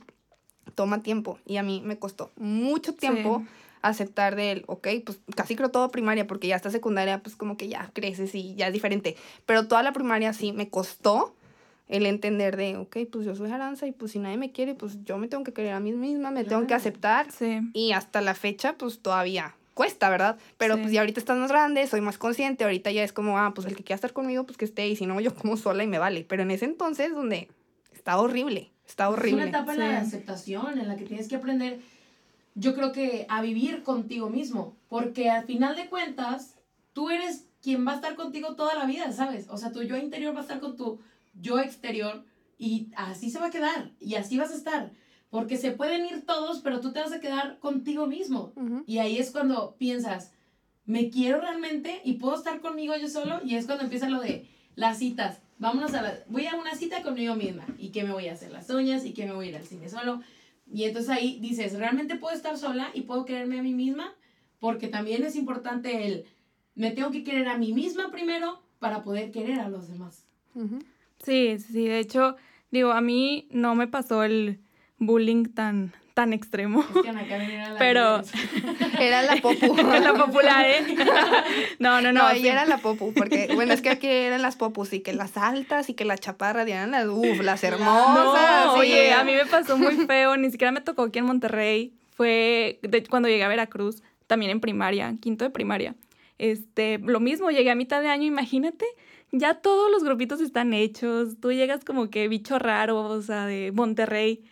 B: toma tiempo. Y a mí me costó mucho tiempo
A: Sí.
B: aceptar de él, ok, pues casi creo todo primaria, porque ya hasta secundaria, pues como que ya creces y ya es diferente. Pero toda la primaria sí me costó el entender de, ok, pues yo soy Aranza y pues si nadie me quiere, pues yo me tengo que querer a mí misma, me tengo que aceptar.
A: Sí.
B: Y hasta la fecha, pues todavía cuesta, ¿verdad? Pero
A: Sí.
B: pues ya ahorita estás más grande, soy más consciente, ahorita ya es como, ah, pues el que quiera estar conmigo, pues que esté, y si no, yo como sola y me vale. Pero en ese entonces, donde está horrible, está
C: Es
B: horrible.
C: una etapa en la aceptación, en la que tienes que aprender, yo creo que a vivir contigo mismo, porque al final de cuentas, tú eres quien va a estar contigo toda la vida, ¿sabes? O sea, tu yo interior va a estar con tu yo exterior y así se va a quedar y así vas a estar, porque se pueden ir todos, pero tú te vas a quedar contigo mismo. Y ahí es cuando piensas, ¿me quiero realmente y puedo estar conmigo yo solo? Y es cuando empieza lo de las citas. Vámonos a la... Voy a una cita conmigo misma. ¿Y qué me voy a hacer? Las uñas y qué me voy a ir al cine solo. Y entonces ahí dices, ¿realmente puedo estar sola y puedo quererme a mí misma? Porque también es importante el, me tengo que querer a mí misma primero para poder querer a los demás.
B: Ujú.
A: Sí, sí, de hecho, digo, a mí no me pasó el bullying tan, tan extremo.
C: Era la
A: Pero-.
B: Era la popu.
A: la popular, ¿eh? No, no, no.
B: No,
A: sí.
B: ella era la popu, porque, bueno, es que aquí eran las popus, y que las altas, y que las chaparras, y eran las, uf, las hermosas.
A: No,
B: sí.
A: oye, a mí me pasó muy feo, ni siquiera me tocó aquí en Monterrey. Fue de, cuando llegué a Veracruz, también en primaria, quinto de primaria. Este, lo mismo, llegué a mitad de año, imagínate, ya todos los grupitos están hechos, tú llegas como que bicho raro, o sea, de Monterrey.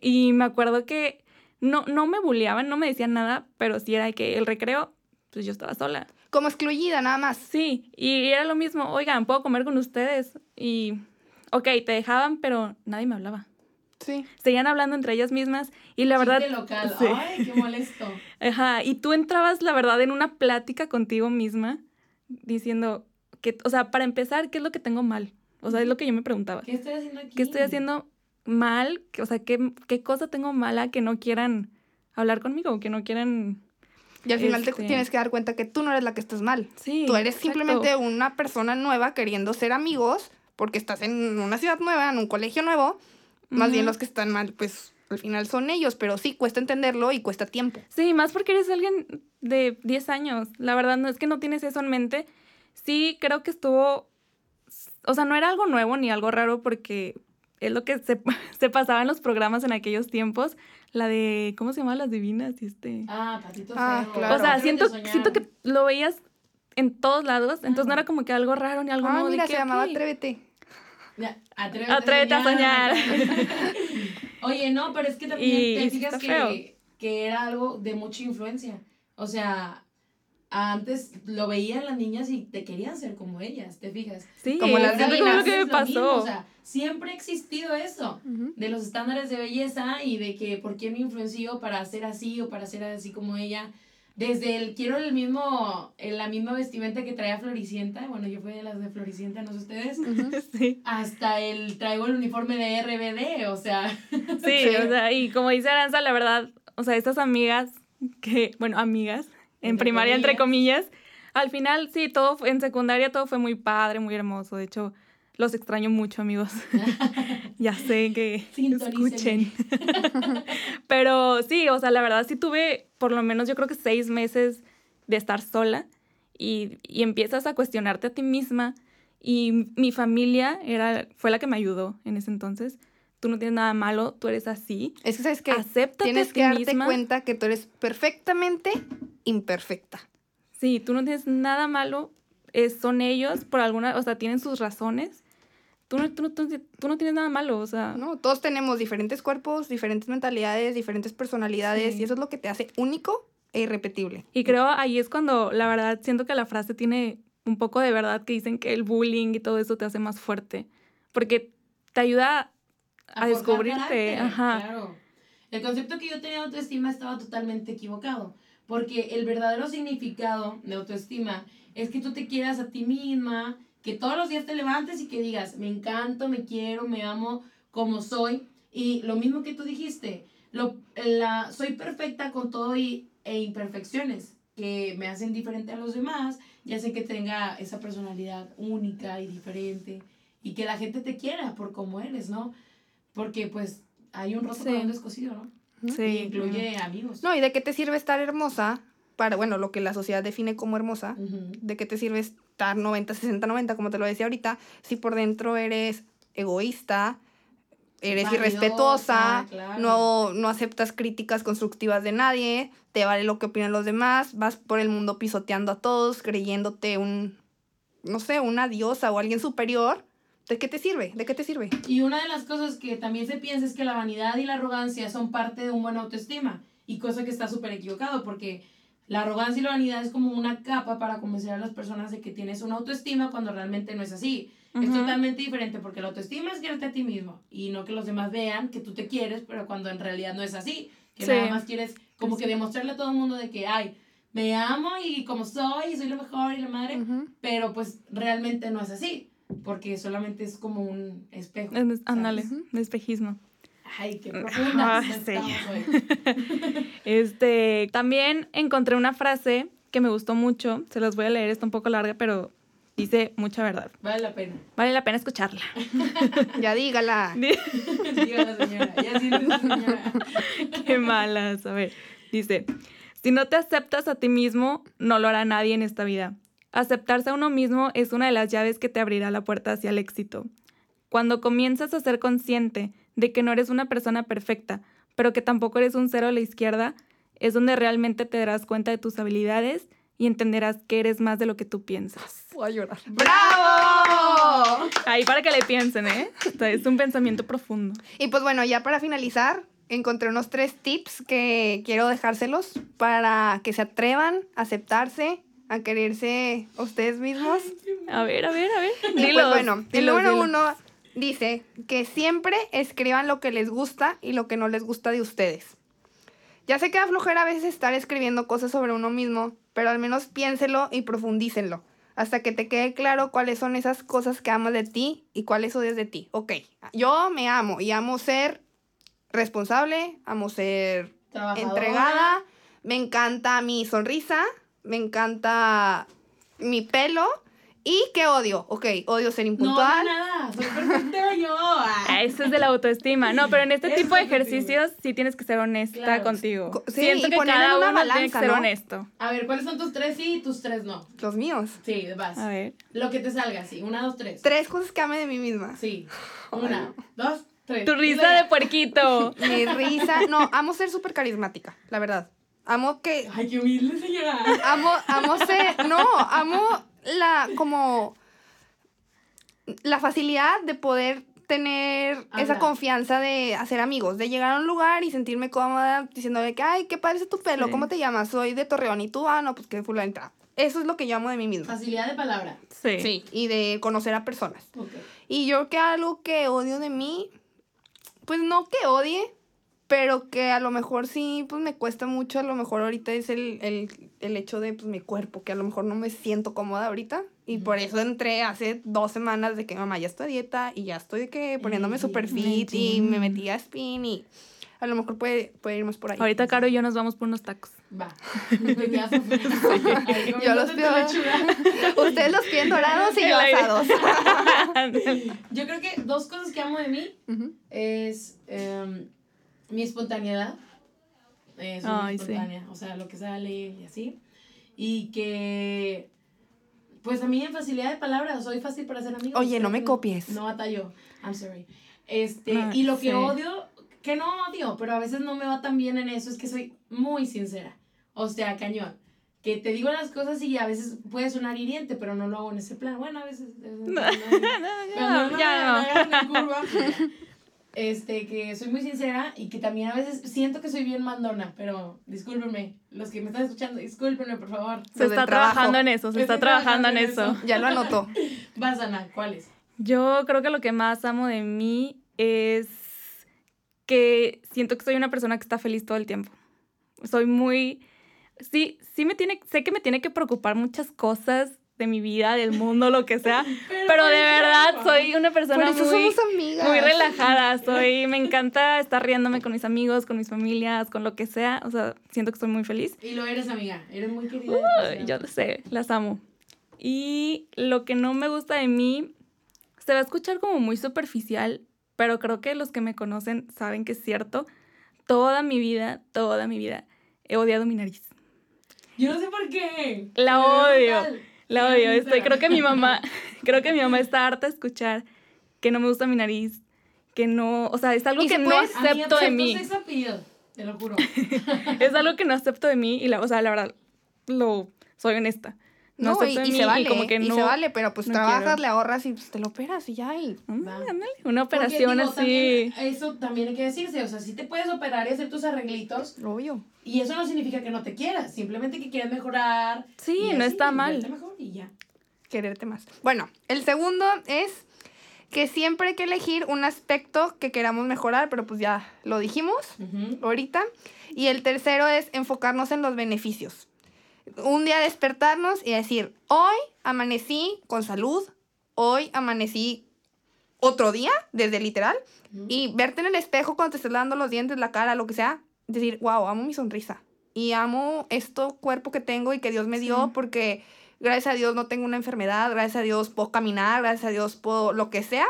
A: Y me acuerdo que no, no me bulleaban, no me decían nada, pero sí era que el recreo, pues yo estaba sola.
B: Como excluida, nada más.
A: Sí, y era lo mismo, oigan, ¿puedo comer con ustedes? Y, ok, te dejaban, pero nadie me hablaba.
B: Sí.
A: Seguían hablando entre ellas mismas y la verdad...
C: Chiste local.
A: sí.
C: Ay, qué molesto.
A: Ajá, y tú entrabas, la verdad, en una plática contigo misma diciendo, que, o sea, para empezar, ¿qué es lo que tengo mal? O sea, es lo que yo me preguntaba.
C: ¿Qué estoy haciendo aquí?
A: ¿Qué estoy haciendo mal? O sea, ¿qué, qué cosa tengo mala que no quieran hablar conmigo? Que no quieran...
B: Y al final
A: Este-
B: te tienes que dar cuenta que tú no eres la que estás mal.
A: Sí,
B: Tú eres
A: exacto.
B: simplemente una persona nueva queriendo ser amigos porque estás en una ciudad nueva, en un colegio nuevo. Más bien los que están mal, pues al final son ellos, pero sí cuesta entenderlo y cuesta tiempo.
A: Sí, más porque eres alguien de 10 años. La verdad no es que no tienes eso en mente. Sí, creo que estuvo, o sea, no era algo nuevo ni algo raro porque es lo que se, se pasaba en los programas en aquellos tiempos. La de, ¿cómo se llama? Las divinas y este...
C: Ah, patito
B: Ah, claro.
A: o sea, siento, siento que lo veías en todos lados, entonces no era como que algo raro ni algo
B: Ah,
A: nuevo. de
B: mira,
A: que,
B: se llamaba. Atrévete.
C: Ya, Atrévete,
A: Atrévete a soñar.
C: Oye, no, pero es que también
A: Y
C: te fijas que, que era algo de mucha influencia. O sea, antes lo veían las niñas y te querían ser como ellas, ¿te fijas?
A: Sí,
B: Como las
A: fue lo que me
C: mismo,
A: pasó.
C: o sea, siempre ha existido eso. De los estándares de belleza y de que por qué me influenció para ser así o para ser así como ella. Desde el quiero el mismo, la misma vestimenta que traía Floricienta, bueno, yo fui de las de Floricienta, no sé ustedes,
A: sí.
C: hasta el traigo el uniforme de RBD, o sea,
A: Sí,
B: Sí.
A: o sea, y como dice Aranza, la verdad, o sea, estas amigas que, bueno, amigas, en
C: Entre
A: primaria, entre
C: comillas.
A: comillas, al final sí, todo, en secundaria todo fue muy padre, muy hermoso. De hecho, los extraño mucho, amigos. ya sé que escuchen. Pero sí, o sea, la verdad sí tuve por lo menos yo creo que seis meses de estar sola y, y empiezas a cuestionarte a ti misma. Y mi familia era, fue la que me ayudó en ese entonces. Tú no tienes nada malo, tú eres así.
B: Es que sabes que tienes
A: a ti
B: que darte
A: misma.
B: cuenta que tú eres perfectamente imperfecta.
A: Sí, tú no tienes nada malo, es- son ellos por alguna, o sea, tienen sus razones. Tú no, tú, no, tú, tú no tienes nada malo, o sea,
B: ¿no? Todos tenemos diferentes cuerpos, diferentes mentalidades, diferentes personalidades
A: Sí.
B: y eso es lo que te hace único e irrepetible.
A: Y creo ahí es cuando la verdad siento que la frase tiene un poco de verdad que dicen que el bullying y todo eso te hace más fuerte. Porque te ayuda a,
C: forjar
A: descubrirte.
C: carácter,
A: Ajá.
C: Claro. El concepto que yo tenía de autoestima estaba totalmente equivocado, porque el verdadero significado de autoestima es que tú te quieras a ti misma, que todos los días te levantes y que digas, me encanto, me quiero, me amo como soy. Y lo mismo que tú dijiste, lo, la, soy perfecta con todo y, e imperfecciones que me hacen diferente a los demás, ya sé que tenga esa personalidad única y diferente y que la gente te quiera por cómo eres, ¿no? Porque pues hay un roto
A: Sí.
C: descosido, ¿no?
A: Sí.
C: Y incluye amigos.
B: No, ¿y de qué te sirve estar hermosa? Para, bueno, lo que la sociedad define como hermosa. ¿De qué te sirve estar 90, 60, 90, como te lo decía ahorita, si por dentro eres egoísta, eres irrespetuosa,
C: claro.
B: no, no aceptas críticas constructivas de nadie, te vale lo que opinan los demás, vas por el mundo pisoteando a todos, creyéndote un, no sé, una diosa o alguien superior? ¿De qué te sirve? ¿De qué te sirve?
C: Y una de las cosas que también se piensa es que la vanidad y la arrogancia son parte de un buen autoestima. Y cosa que está súper equivocado porque la arrogancia y la vanidad es como una capa para convencer a las personas de que tienes una autoestima cuando realmente no es así. Es totalmente diferente porque la autoestima es quererte a ti mismo y no que los demás vean que tú te quieres, pero cuando en realidad no es así. Que
A: Sí.
C: nada más quieres como que demostrarle a todo el mundo de que, ay, me amo y como soy y soy lo mejor y la madre, pero pues realmente no es así. Porque solamente es como un espejo.
A: Es-. Ándale, de espejismo.
C: Ay, qué profunda
A: Ah, sí.
C: estamos hoy.
A: Este, también encontré una frase que me gustó mucho. Se las voy a leer, está un poco larga, pero dice mucha verdad.
C: Vale la pena.
A: Vale la pena escucharla.
B: Ya dígala.
C: Diga la señora. Ya la señora.
A: Qué malas. A ver, dice, si no te aceptas a ti mismo, no lo hará nadie en esta vida. Aceptarse a uno mismo es una de las llaves que te abrirá la puerta hacia el éxito. Cuando comienzas a ser consciente de que no eres una persona perfecta, pero que tampoco eres un cero a la izquierda, es donde realmente te darás cuenta de tus habilidades y entenderás que eres más de lo que tú piensas.
B: Voy a llorar.
C: ¡Bravo!
A: Ahí para que le piensen, ¿eh? O sea, es un pensamiento profundo.
B: Y pues bueno, ya para finalizar, encontré unos tres tips que quiero dejárselos para que se atrevan a aceptarse, a quererse ustedes mismos.
A: A ver, a ver, a ver.
B: Y
A: Dilos,
B: pues bueno, el
A: dilos,
B: número
A: dilos.
B: uno dice que siempre escriban lo que les gusta y lo que no les gusta de ustedes. Ya sé que da flojera a veces estar escribiendo cosas sobre uno mismo, pero al menos piénselo y profundícenlo. hasta que te quede claro cuáles son esas cosas que amas de ti y cuáles odias de ti. Ok, yo me amo y amo ser responsable, amo ser entregada, me encanta mi sonrisa, me encanta mi pelo y que odio. Ok, odio ser impuntual.
C: no, nada. Soy perfecta yo. Ah.
A: Eso es de la autoestima. No, pero en este
C: Eso
A: tipo de ejercicios sí tienes que ser honesta
C: Claro.
A: contigo.
B: Co- sí,
A: Siento
B: y
A: que cada
B: una
A: uno tiene que
B: balanza,
A: ser
B: ¿no?
A: honesto.
C: A ver, ¿cuáles son tus tres sí y tus tres no?
B: Los míos.
C: Sí, vas.
A: A ver.
C: Lo que te salga, sí. Una, dos, tres.
B: Tres cosas que ame de mí misma.
C: Sí. Una, dos, tres.
A: Tu risa de puerquito.
B: Mi risa. No, amo ser súper carismática, la verdad. Amo que
C: Ay, qué humilde, señora.
B: Amo, amo ser, no, amo la, como, la facilidad de poder tener esa confianza de hacer amigos, de llegar a un lugar y sentirme cómoda diciéndole que, ay, qué parece tu pelo,
A: Sí.
B: ¿cómo te llamas? Soy de Torreón y tú, ah, no, pues que fulanita. Eso es lo que yo amo de mí misma.
C: Facilidad de palabra.
A: Sí.
B: Sí, y de conocer a personas.
C: Ok.
B: Y yo que algo que odio de mí, pues no que odie, pero que a lo mejor sí, pues me cuesta mucho, a lo mejor ahorita es el, el, el hecho de pues, mi cuerpo, que a lo mejor no me siento cómoda ahorita. Y por eso entré hace dos semanas de que mamá ya estoy a dieta y ya estoy que poniéndome super fit y me metí a spin y a lo mejor puede, puede irnos por ahí.
A: Ahorita Caro y yo nos vamos por unos tacos.
C: Va.
B: Yo los pido-. Ustedes los piden dorados y yo asados.
C: Yo creo que dos cosas que amo de mí es em, mi espontaneidad. Eh, soy
A: sí.
C: espontánea, o sea, lo que sale y así. Y que, pues a mí en facilidad de palabras, soy fácil para hacer amigos.
B: Oye, no me copies.
C: No batallo, I'm sorry. Este,
A: Ah,
C: y lo que
A: sí.
C: odio, que no odio, pero a veces no me va tan bien en eso, es que soy muy sincera. O sea, cañón. Que te digo las cosas y a veces puede sonar hiriente, pero no lo hago en ese plan. Bueno, a veces. a veces no,
A: ya
C: pues ya. Este, que soy muy sincera y que también a veces siento que soy bien mandona, pero discúlpenme, los que me están escuchando, discúlpenme, por favor.
A: Se está trabajando en eso, se está
C: Estoy
A: trabajando en
C: trabajando en
A: eso.
C: eso.
B: Ya lo anotó.
C: Vas, Ana, ¿cuáles?
A: Yo creo que lo que más amo de mí es que siento que soy una persona que está feliz todo el tiempo. Soy muy... Sí, sí me tiene... Sé que me tiene que preocupar muchas cosas de mi vida, del mundo, lo que sea. Pero de verdad soy una
B: Por
A: persona
B: eso
A: muy...
B: somos amigas.
A: Muy relajada, soy, me encanta estar riéndome con mis amigos, con mis familias, con lo que sea, o sea, siento que estoy muy feliz.
C: Y lo eres, amiga, eres muy querida.
A: Yo lo sé, las amo. Y lo que no me gusta de mí, se va a escuchar como muy superficial, pero creo que los que me conocen saben que es cierto. Toda mi vida, toda mi vida, he odiado mi nariz.
C: Yo no sé por qué.
A: La odio. La odio, estoy, creo que mi mamá, creo que mi mamá está harta de escuchar que no me gusta mi nariz, que no, o sea, es algo que no acepto de mí.
C: te lo juro.
A: es algo que no acepto de mí y la, o sea, la verdad, lo soy honesta. No,
B: No, y, y se vale,
A: como que
B: y
A: no.
B: se vale, pero pues
A: no
B: trabajas,
A: quiero.
B: le ahorras y pues te lo operas y ya. Y...
A: Mm, ándale, una
C: Porque,
A: operación
C: digo,
A: así.
C: también, eso también hay que decirse, o sea, sí te puedes operar y hacer tus arreglitos,
B: Obvio.
C: y eso no significa que no te quieras, simplemente que quieres mejorar.
A: Sí,
C: y
A: no
C: así,
A: está
C: y
A: mal.
C: verte mejor y ya.
B: Quererte más. Bueno, el segundo es que siempre hay que elegir un aspecto que queramos mejorar, pero pues ya lo dijimos ahorita. Y el tercero es enfocarnos en los beneficios. Un día despertarnos y decir, hoy amanecí con salud, hoy amanecí otro día, desde literal,
C: Ujú.
B: y verte en el espejo cuando te estés lavando los dientes, la cara, lo que sea, decir, wow, amo mi sonrisa. Y amo esto cuerpo que tengo y que Dios me dio
A: Sí.
B: porque gracias a Dios no tengo una enfermedad, gracias a Dios puedo caminar, gracias a Dios puedo lo que sea.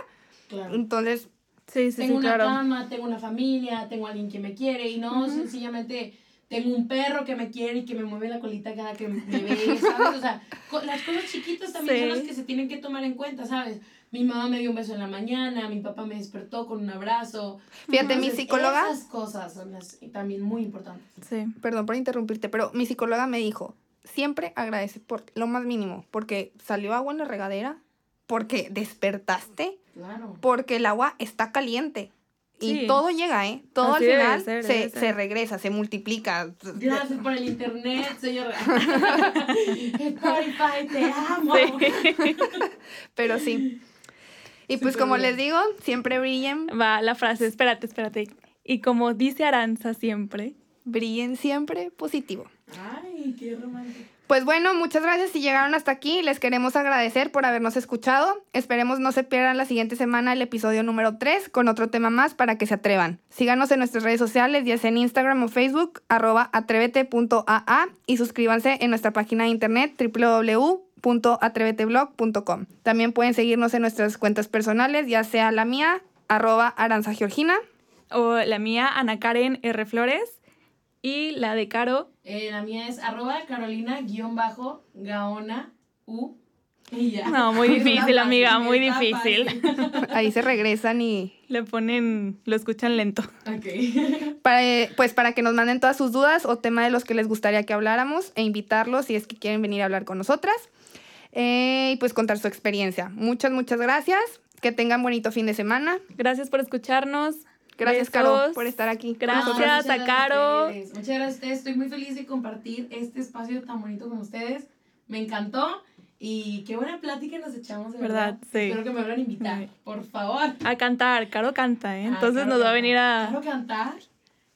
C: Claro.
B: Entonces,
A: Sí, sí,
C: tengo
A: sí,
C: una
A: claro.
C: cama, tengo una familia, tengo alguien que me quiere y no sencillamente tengo un perro que me quiere y que me mueve la colita cada que me ve, ¿sabes? O sea, las cosas chiquitas también son las que se tienen que tomar en cuenta, ¿sabes? Mi mamá me dio un beso en la mañana, mi papá me despertó con un abrazo.
B: fíjate, mi psicóloga,
C: Esas cosas son las también muy importantes.
A: Sí.
B: perdón por interrumpirte, pero mi psicóloga me dijo, siempre agradece por lo más mínimo, porque salió agua en la regadera, porque despertaste,
C: Claro.
B: porque el agua está caliente. Y
A: Sí.
B: todo llega, ¿eh? Todo
A: Así
B: al final
A: ser,
B: se, se regresa, se multiplica.
C: Gracias por el internet, señor. Spotify, te amo.
A: Sí.
B: Pero sí. Y pues como
C: bien.
B: les digo, siempre brillen,
A: Va la frase, espérate, espérate. Y como dice Aranza siempre,
B: brillen siempre positivo.
C: Ay, qué romántico.
B: Pues bueno, muchas gracias si llegaron hasta aquí. Les queremos agradecer por habernos escuchado. Esperemos no se pierdan la siguiente semana el episodio número 3 con otro tema más para que se atrevan. Síganos en nuestras redes sociales, ya sea en Instagram o Facebook, arroba atrévete.aa y suscríbanse en nuestra página de internet www.atreveteblog.com. También pueden seguirnos en nuestras cuentas personales, ya sea la mía, arroba aranzageorgina.
A: O la mía, Ana Karen R. Flores. Y la de Caro.
C: Eh, la mía es arroba carolina-gaona u. Y ya.
A: No, muy difícil, amiga, muy difícil.
B: Ahí se regresan y...
A: Le ponen, lo escuchan lento.
C: Ok.
B: Para, eh, pues para que nos manden todas sus dudas o tema de los que les gustaría que habláramos e invitarlos si es que quieren venir a hablar con nosotras. Eh, y pues contar su experiencia. Muchas, muchas gracias. Que tengan bonito fin de semana.
A: Gracias por escucharnos.
B: Gracias, Caro, por estar aquí.
A: Gracias a Caro.
C: Muchas gracias a ustedes. Estoy muy feliz de compartir este espacio tan bonito con ustedes. Me encantó. Y qué buena plática nos echamos, de verdad.
A: Sí.
C: Espero que me vuelvan a invitar, por favor.
A: A cantar. Caro canta, ¿eh? Entonces nos va a venir a.
C: ¿Caro cantar?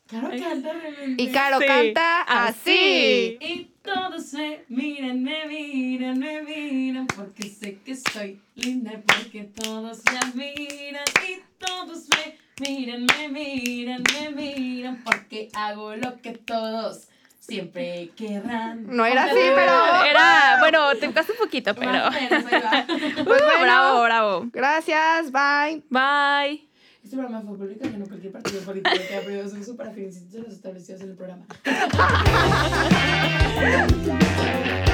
C: Caro canta realmente.
B: Y Caro canta así.
C: Y todos me miran, me miran, me miran, porque sé que soy linda, porque todos me admiran. Y todos me miran, me miran, me miran, porque hago lo que todos siempre querrán.
B: No era así, pero...
A: Era, bueno, te tocaste un poquito, pero...
C: Más menos.
B: Pues bueno,
A: bravo, bravo.
B: Gracias, bye.
A: Bye.
C: Este programa fue público que no cualquier partido político que ha prohibido su uso para fines de los establecidos en el programa.